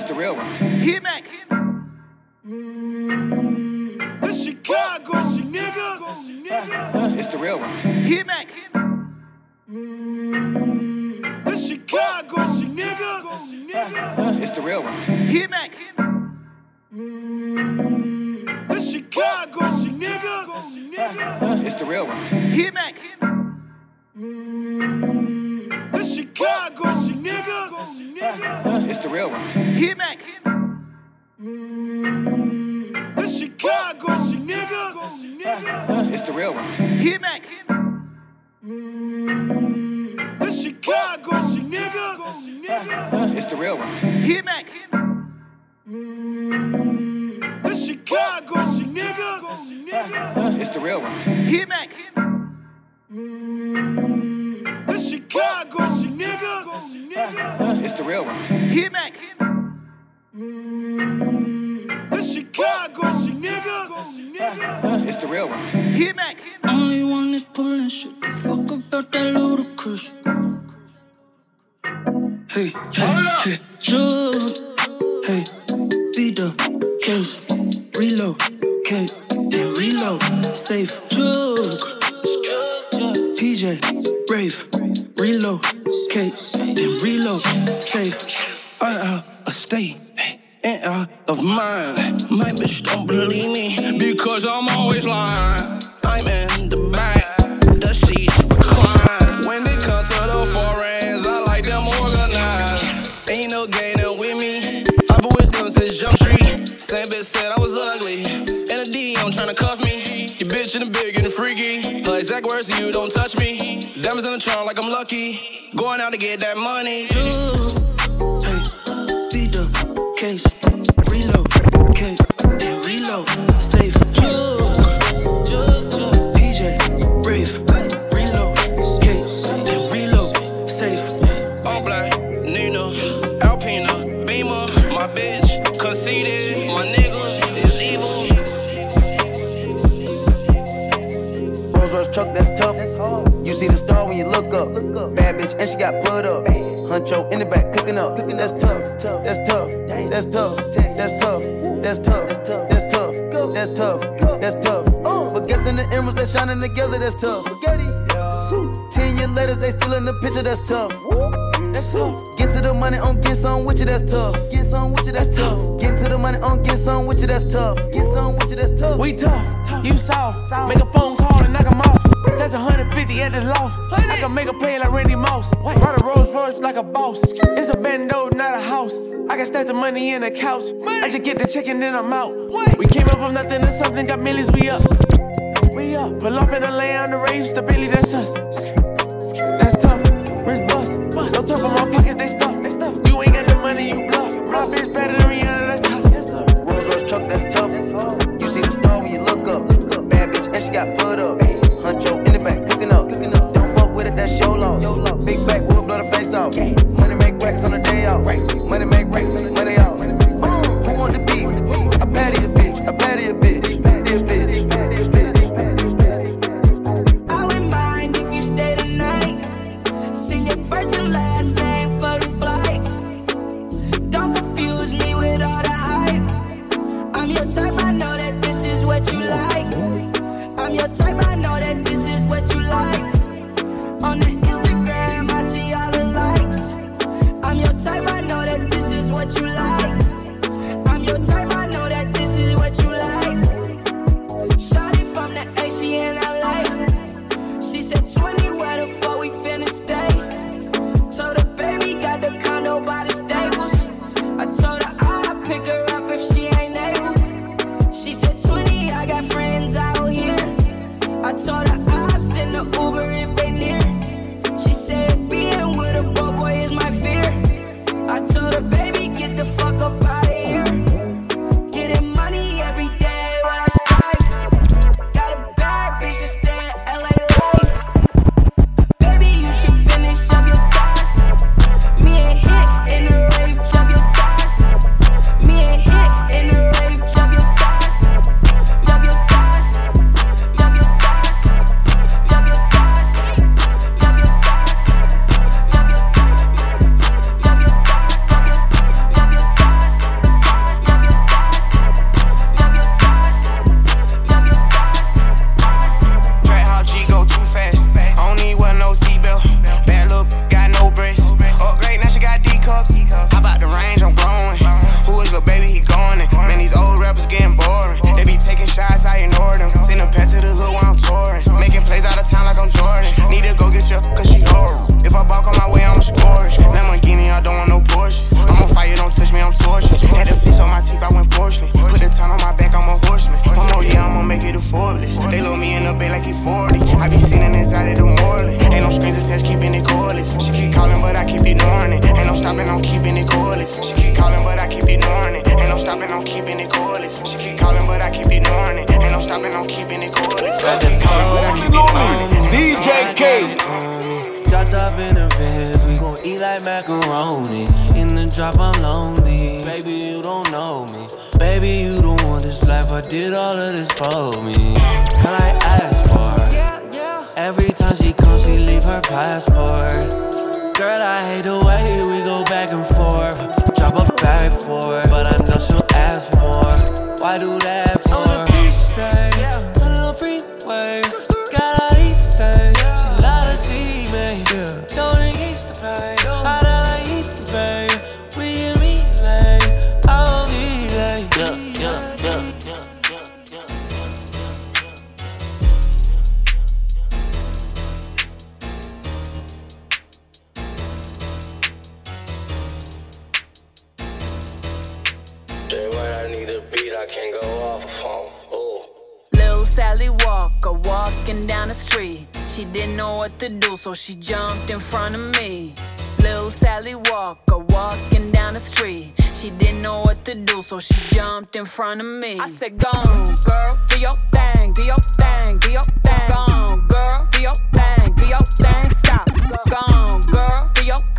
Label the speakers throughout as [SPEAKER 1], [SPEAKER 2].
[SPEAKER 1] It's the real one.
[SPEAKER 2] Hit Mac.
[SPEAKER 3] Me. You bitch in the big and freaky. Her exact words you, don't touch me. Diamonds in the trunk like I'm lucky. Going out to get that money. Hey, beat the case, reload, case,
[SPEAKER 4] that's tough. You see the star when you look up. Bad bitch, and she got put up. Huncho in the back, cooking up. That's tough. That's tough. That's tough. That's tough. That's tough. That's tough. That's tough. That's tough. But guessing the emeralds that shining together, that's tough. Ten years later, they still in the picture, that's tough. That's tough. Get to the money on get some with you, that's tough. Get some with you, that's tough. Get to the money on get some with you, that's tough. Get some with you, that's tough.
[SPEAKER 5] We tough, you soft. Make a phone call and knock 'em off. That's 150 at the loft. I can make a play like Randy Moss. Ride a Rolls Royce like a boss. It's a bando, not a house. I can stack the money in the couch. I just get the check and then I'm out. We came up from nothing to something, got millions, we up. We up. Pull off in the lay on the range, stability, that's us.
[SPEAKER 6] Did all of this for me. Can I ask for? Every time she comes, she leave her passport. Girl, I hate the way we go back and forth. Drop a bag for her, but I know she'll ask more. Can't go off on. Ooh.
[SPEAKER 7] Lil Sally Walker walking down the street. She didn't know what to do, so she jumped in front of me. Lil Sally Walker walking down the street. She didn't know what to do, so she jumped in front of me. I said, Go on, girl, do your thing, do your thing, do your thing. Go on, girl, do your thing, do your thing. Stop. Go on, girl, do your thing,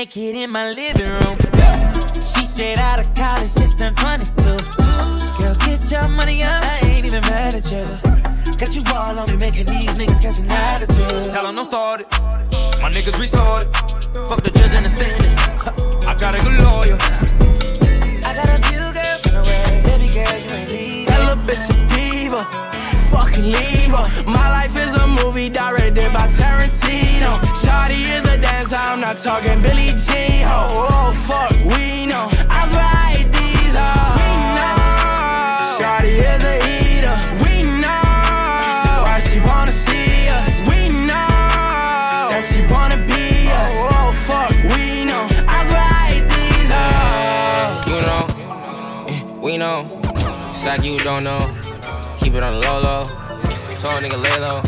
[SPEAKER 6] naked in my living room. She straight out of college, just turned 22. Girl, get your money up, I ain't even mad at you. Got you all on me, making these niggas catch an attitude.
[SPEAKER 5] Tell 'em don't start it. My niggas retarded. Fuck the judge and the sentence. I got a good lawyer.
[SPEAKER 6] I got a few girls in the way, baby girl, you ain't leaving.
[SPEAKER 8] That little bitch a diva. Fucking leave her. My life is a movie directed by is I'm not talking Billie Jean. Oh, oh fuck, we know. I swear I hate these hoes. We know. Shawty is a eater. We know. Why she wanna see us? We know. That she wanna be us. Oh, oh fuck, we know. I swear I hate these hoes.
[SPEAKER 5] You know, eh, we know. It's like you don't know. Keep it on the low low. Told nigga lay low.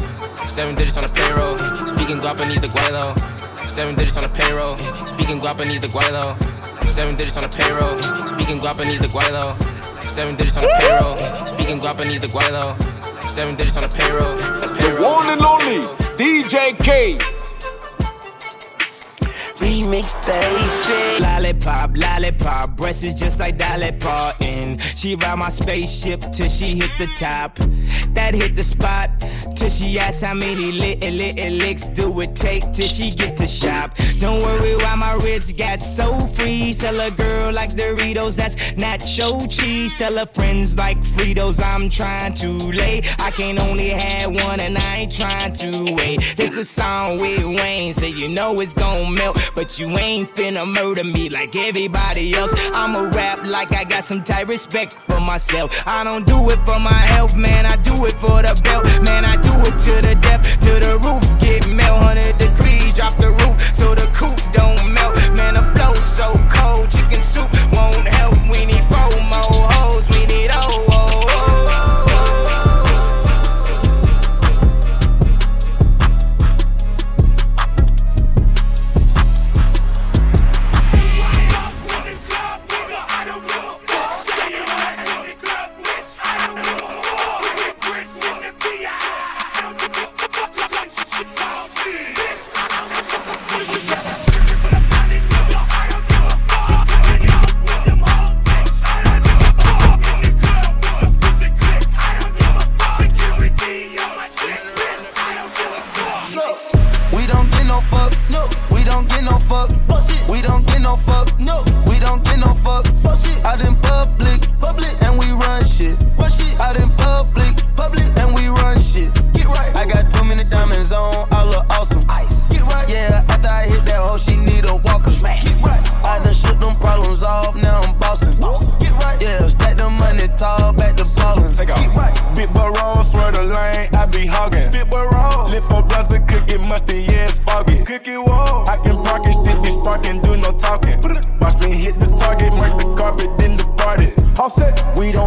[SPEAKER 5] Seven digits on the payroll. Speaking guapanese the guaylo. Seven digits on the payroll. Speaking guapanese the guaylo. Seven digits on the payroll. Speaking guapanese the guaylo. Seven digits on the payroll. Speaking guapanese the guaylo. Seven digits on the payroll.
[SPEAKER 9] The one and only DJ K.
[SPEAKER 8] Remix, baby. Lollipop, lollipop. Breasts is just like Dolly Parton. She ride my spaceship till she hit the top. That hit the spot till she asks how many little, little licks do it take till she get to shop. Don't worry why my wrist got so free. Tell a girl like Doritos, that's nacho cheese. Tell her friends like Fritos, I'm trying to lay. I can't only have one and I ain't trying to wait. This a song with Wayne, so you know it's gon' melt. But you ain't finna murder me like everybody else. I'ma rap like I got some type respect for myself. I don't do it for my health, man. I do it for the belt, man. I do it to the depth, to the roof. Get melt 100 degrees, drop the roof so the coop don't melt. Man, the flow so cold, chicken soup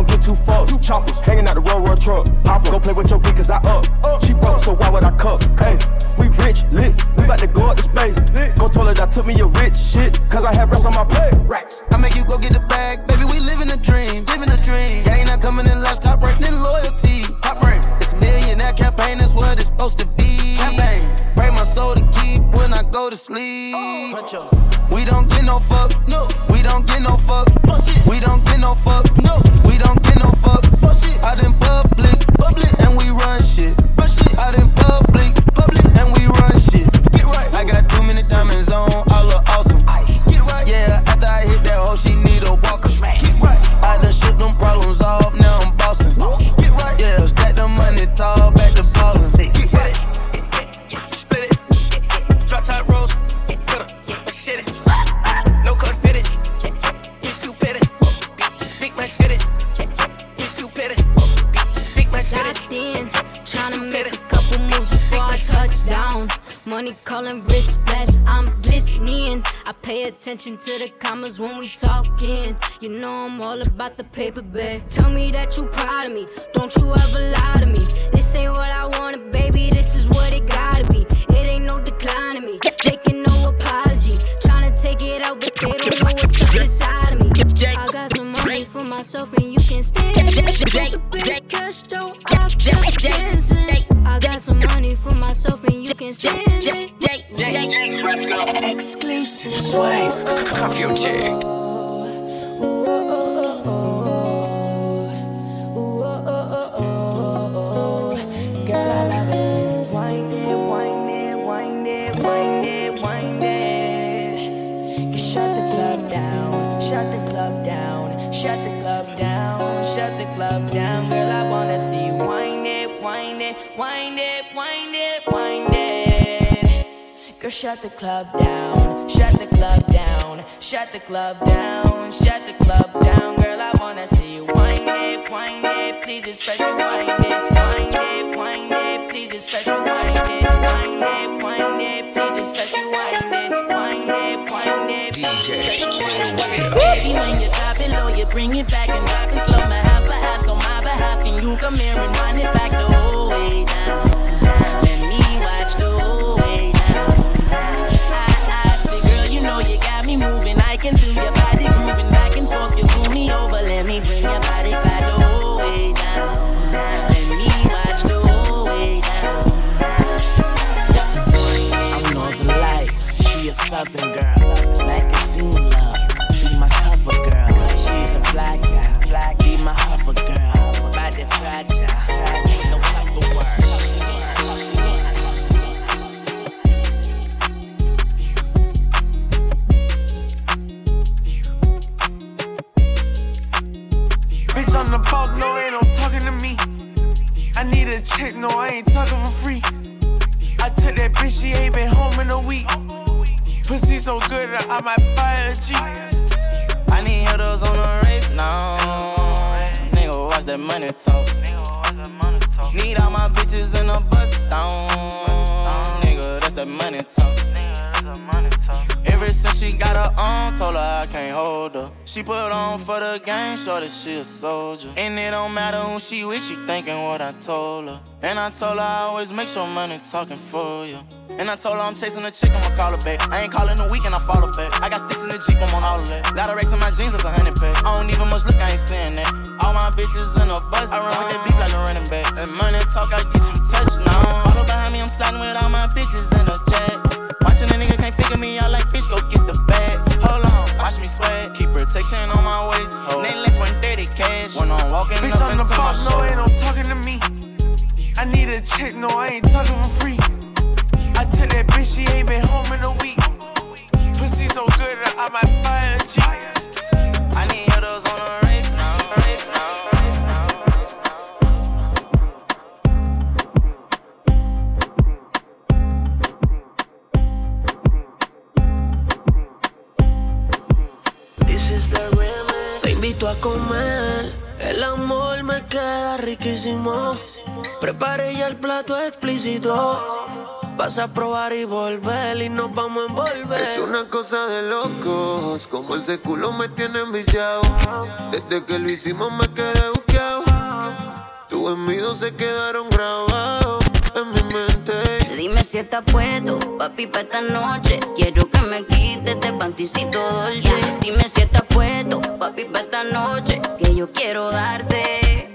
[SPEAKER 4] don't get too
[SPEAKER 10] fucked. Choppers hanging out the road, road truck. Pop go play with your kid, cause I up. She broke, so why would I cup? Hey, we rich, lit. We about to go up to space. Go told her that took me a rich shit, cause I have rest on my plate. Racks.
[SPEAKER 4] I make you go get the bag, baby. We living a dream, living a dream. Gang not coming in last, top rank, then loyalty. Top rank. It's millionaire campaign, that's what it's supposed to be. To sleep. We don't get no fuck, no. We don't get no fuck. Fuck. We don't get no fuck, no. We don't get no fuck. Money
[SPEAKER 11] calling wrist splash, I'm glistening. I pay attention to the commas when we talking. You know I'm all about the paper bag. Tell me that you proud of me, don't you ever lie to me. This ain't what I wanted, baby. This is what it gotta be. It ain't no decline to me, taking no apology. Tryna take it out, but they don't know what's up inside of me. I got some money for myself, and you can stand it. Cash though, I'll keep dancing. I got some money for myself, and you can stand it.
[SPEAKER 8] Exclusive swag. Cuff your chick.
[SPEAKER 12] Girl, I love it when you wind it, wind it, wind it, wind it, wind it. You shut the club down, shut the club down, shut the club down, shut the club down. Girl, it, wind it, wind it, wind it. Girl, shut the club down, shut the club down, shut the club down, shut the club down. Girl, I wanna see you wind it, wind it, please especially wind it, wind it, wind it, please especially wind it, wind it, wind it, please especially wind it, wind it, wind it.
[SPEAKER 8] DJ
[SPEAKER 12] Baby, when you drop it low, you bring it back and drop it slow. My half can you come here and wind it back the whole way down? Let me watch the whole way down. I, I see, girl, you know you got me moving. I can feel your body grooving back and forth. You pull me over, let me bring your body back the whole way down. Let me watch the whole way down.
[SPEAKER 13] I'm Northern Lights, she a Southern girl. Magazine love, be my cover girl. Fly be my hover girl. Body fragile, no.
[SPEAKER 5] Bitch on the boss, no, ain't no talking to me. I need a check, no, I ain't talking for free. I took that bitch, she ain't been home in a week. Pussy so good I might buy a Jeep.
[SPEAKER 13] I need hitters on the rape now. Nigga, watch that money talk. Need all my bitches in a bus down. Nigga, that's that money talk. Ever since she got her own, told her I can't hold her. She put on for the game, show that she a soldier. And it don't matter who she with, she thinking what I told her. And I told her I always make sure money talking for you. And I told her I'm chasing a chick, I'ma call her back. I ain't calling a weekend, I follow back. I got sticks in the Jeep, I'm on all of that. Lot of racks in my jeans, that's a hundred pack. I don't even much look, I ain't saying that. All my bitches in a bus, I run with that beef like a running back. And money talk, I get you touched now. Follow behind me, I'm sliding with all my bitches in a jet. Watching a nigga can't figure me out like bitch, go get the bag. Hold on, watch me sweat. Keep protection on my waist. Nameless 130 cash. When I'm walking
[SPEAKER 5] Bitch
[SPEAKER 13] up
[SPEAKER 5] on the boss, no, ain't no talking to me. I need a chick, no, I ain't talking for free. she ain't been home in a week.
[SPEAKER 6] Pussy so good, I might buy Te invito a comer, el amor me queda riquísimo. Preparé ya el plato explícito. Vas a probar y volver y nos vamos a envolver.
[SPEAKER 14] Es una cosa de locos, como ese culo me tiene enviciado. Desde que lo hicimos me quedé buqueado. Tus envidios se quedaron grabados en mi mente.
[SPEAKER 15] Dime si estás puesto, papi, para esta noche. Quiero que me quites este panticito dolce. Dime si estás puesto, papi, para esta noche. Que yo quiero darte.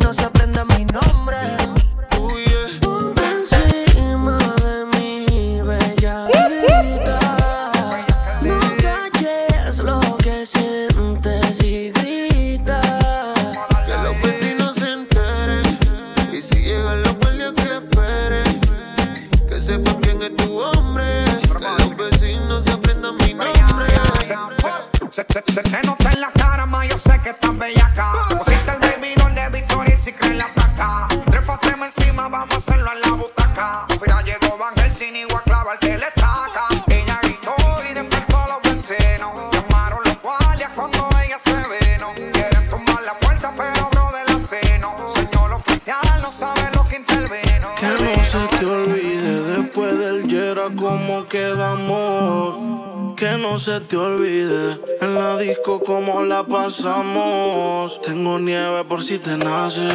[SPEAKER 16] pasamos. Tengo nieve por si te nace.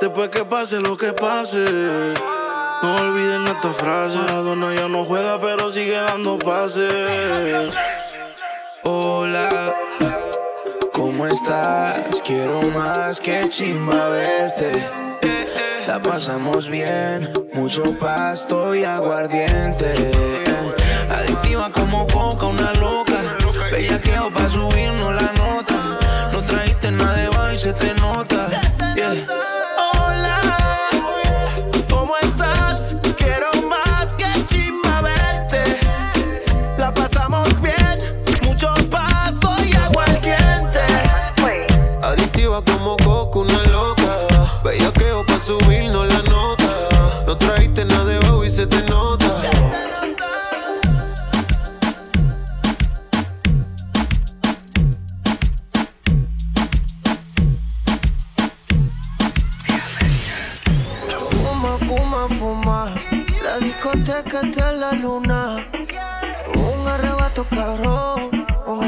[SPEAKER 16] Después que pase lo que pase. No olviden esta frase. Maradona ya no juega, pero sigue dando pases.
[SPEAKER 17] Hola, ¿cómo estás? Quiero más que chimba verte. La pasamos bien, mucho pasto y aguardiente. Adictiva como coca, una loca. Bellaqueo pa' subirnos la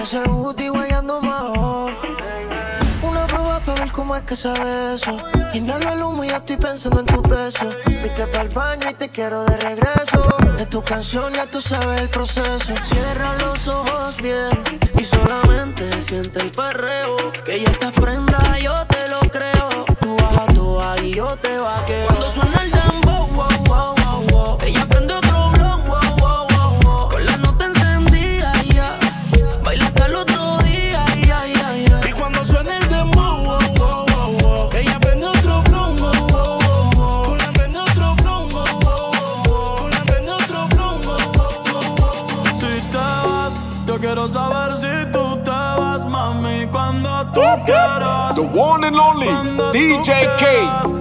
[SPEAKER 6] ese booty guayando mejor. Una prueba para ver cómo es que sabe eso. Inhalo el humo y ya estoy pensando en tu beso. Viste pa'l baño y te quiero de regreso. Es tu canción, ya tú sabes el proceso. Cierra los ojos bien y solamente siente el perreo. Que ya estás prenda, yo te lo creo. Tú bajas tú ahí, yo te vaqueo. Cuando suena el dembow,
[SPEAKER 18] saber si tú te vas, mami, cuando tú quieras.
[SPEAKER 19] The one and only DJ K.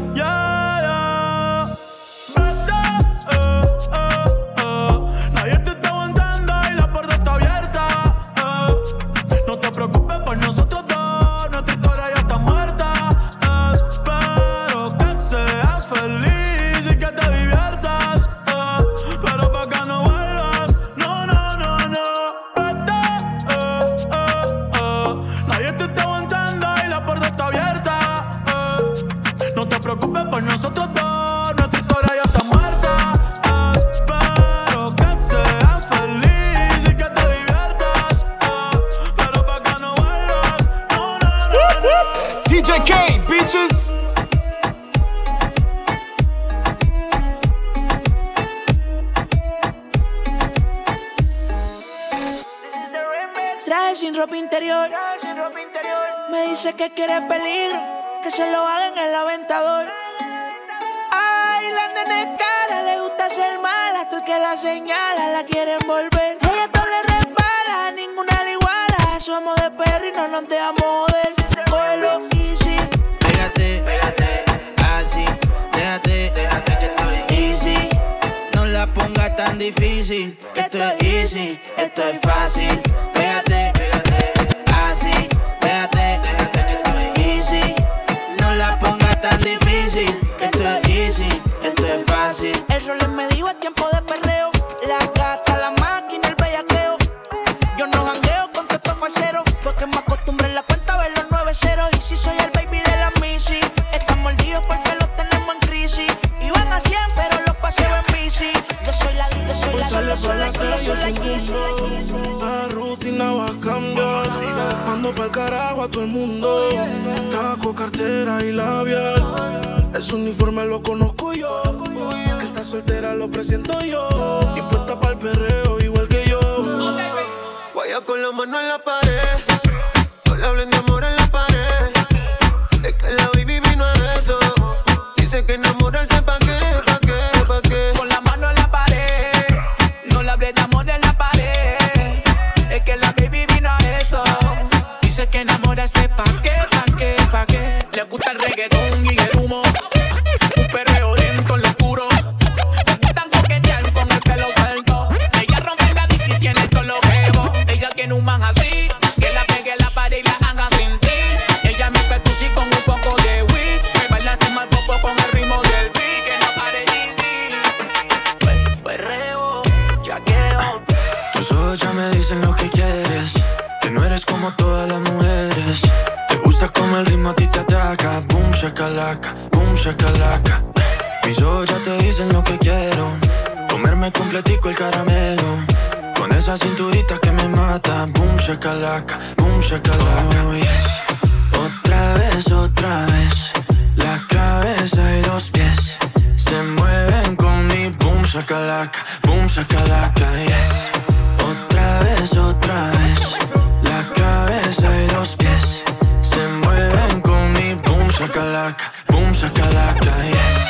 [SPEAKER 18] la quieren volver. Ella todo le repara, ninguna le iguala. Somos de perro y no nos dejamos joder. Cógelo easy.
[SPEAKER 20] Pégate, pégate, así. Déjate, déjate que estoy easy. No la pongas tan difícil. Esto, esto es easy, esto es fácil.
[SPEAKER 18] Pégate. cero y si soy el baby de la Missy. Están mordidos porque los tenemos en crisis. Iban a 100, pero los paseo en bici. Yo soy la, yo soy la, yo soy la, yo soy la, la.
[SPEAKER 16] Rutina va a cambiar. Mando pa'l carajo a todo el mundo. Taco, cartera y labial. Ese uniforme lo conozco yo. Que está soltera lo presento yo. Y puesta pa'l perreo igual que yo.
[SPEAKER 14] Vaya con la mano en la pared. No le hablen de amor en la
[SPEAKER 15] gusta el reggaetón.
[SPEAKER 20] dicen lo que quiero. Comerme completico el caramelo. Con esa cinturita que me mata. Boom, shakalaka, boom, shakalaka. Oh, yes. Otra vez, otra vez. La cabeza y los pies se mueven con mi boom, shakalaka, boom, shakalaka. Yes. Otra vez, otra vez. La cabeza y los pies se mueven con mi boom, shakalaka, boom, shakalaka. Yes.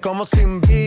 [SPEAKER 21] como sin vida.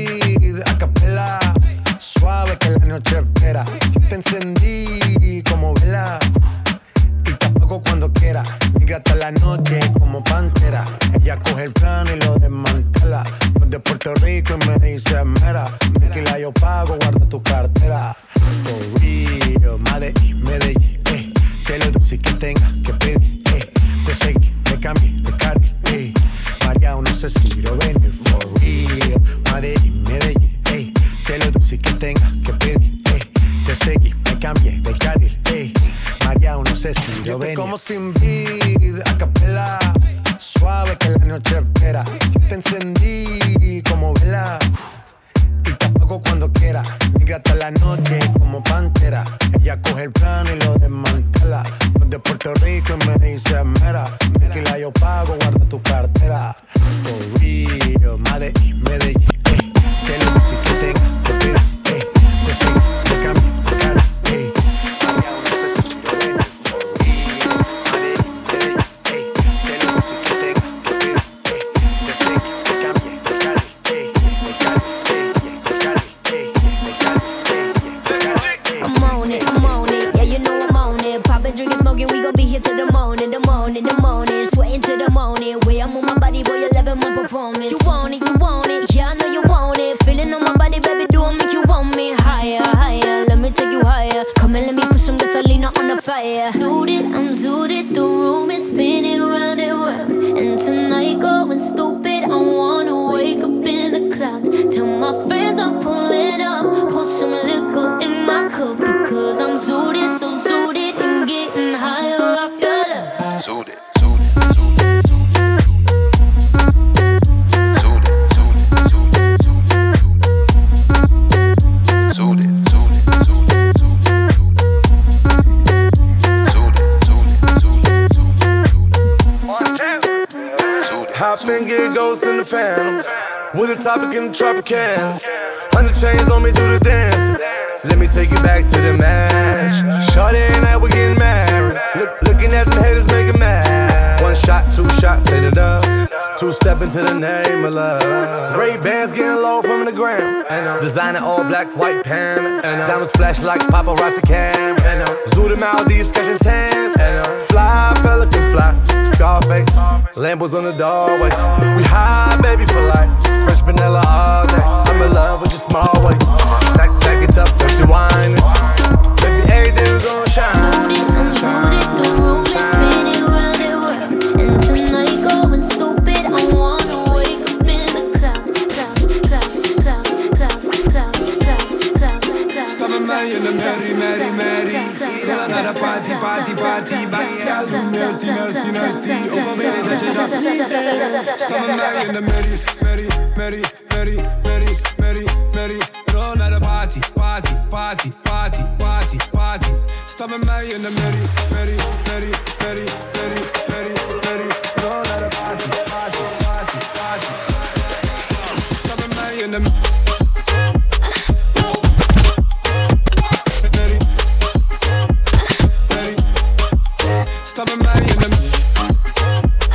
[SPEAKER 22] fucking Tropicans. Hundred chains on me, do the dance. Let me take you back to the match. Shorty and I, we getting married. Look, looking at them haters, making mad. One shot, two shot, hit it up. Two step into the name of love. Ray-Bans getting low from the gram. Designer all black, white pan. Diamonds flash like paparazzi cam. Zoot Zoo to Maldives, catching tans. Fly, pelican fly. Scarface. Lambos on the doorway. We high, baby, for life. Fresh vanilla all day. I'm in love with your small waist. Back, back it up, don't wine. Baby, Baby, everything gon' shine.
[SPEAKER 23] Nasty, nasty, nasty, nasty Overwenen dat je dat niet deed Sta met in the merrie, merrie, merrie, merrie, merrie, merrie, merrie Roll naar de party, party, party, party, party, party Sta met mij in de merrie, merrie, merrie, merrie, merrie, merrie, merrie Roll naar de party, party,
[SPEAKER 24] party, party Stop met mij in de merrie Yes.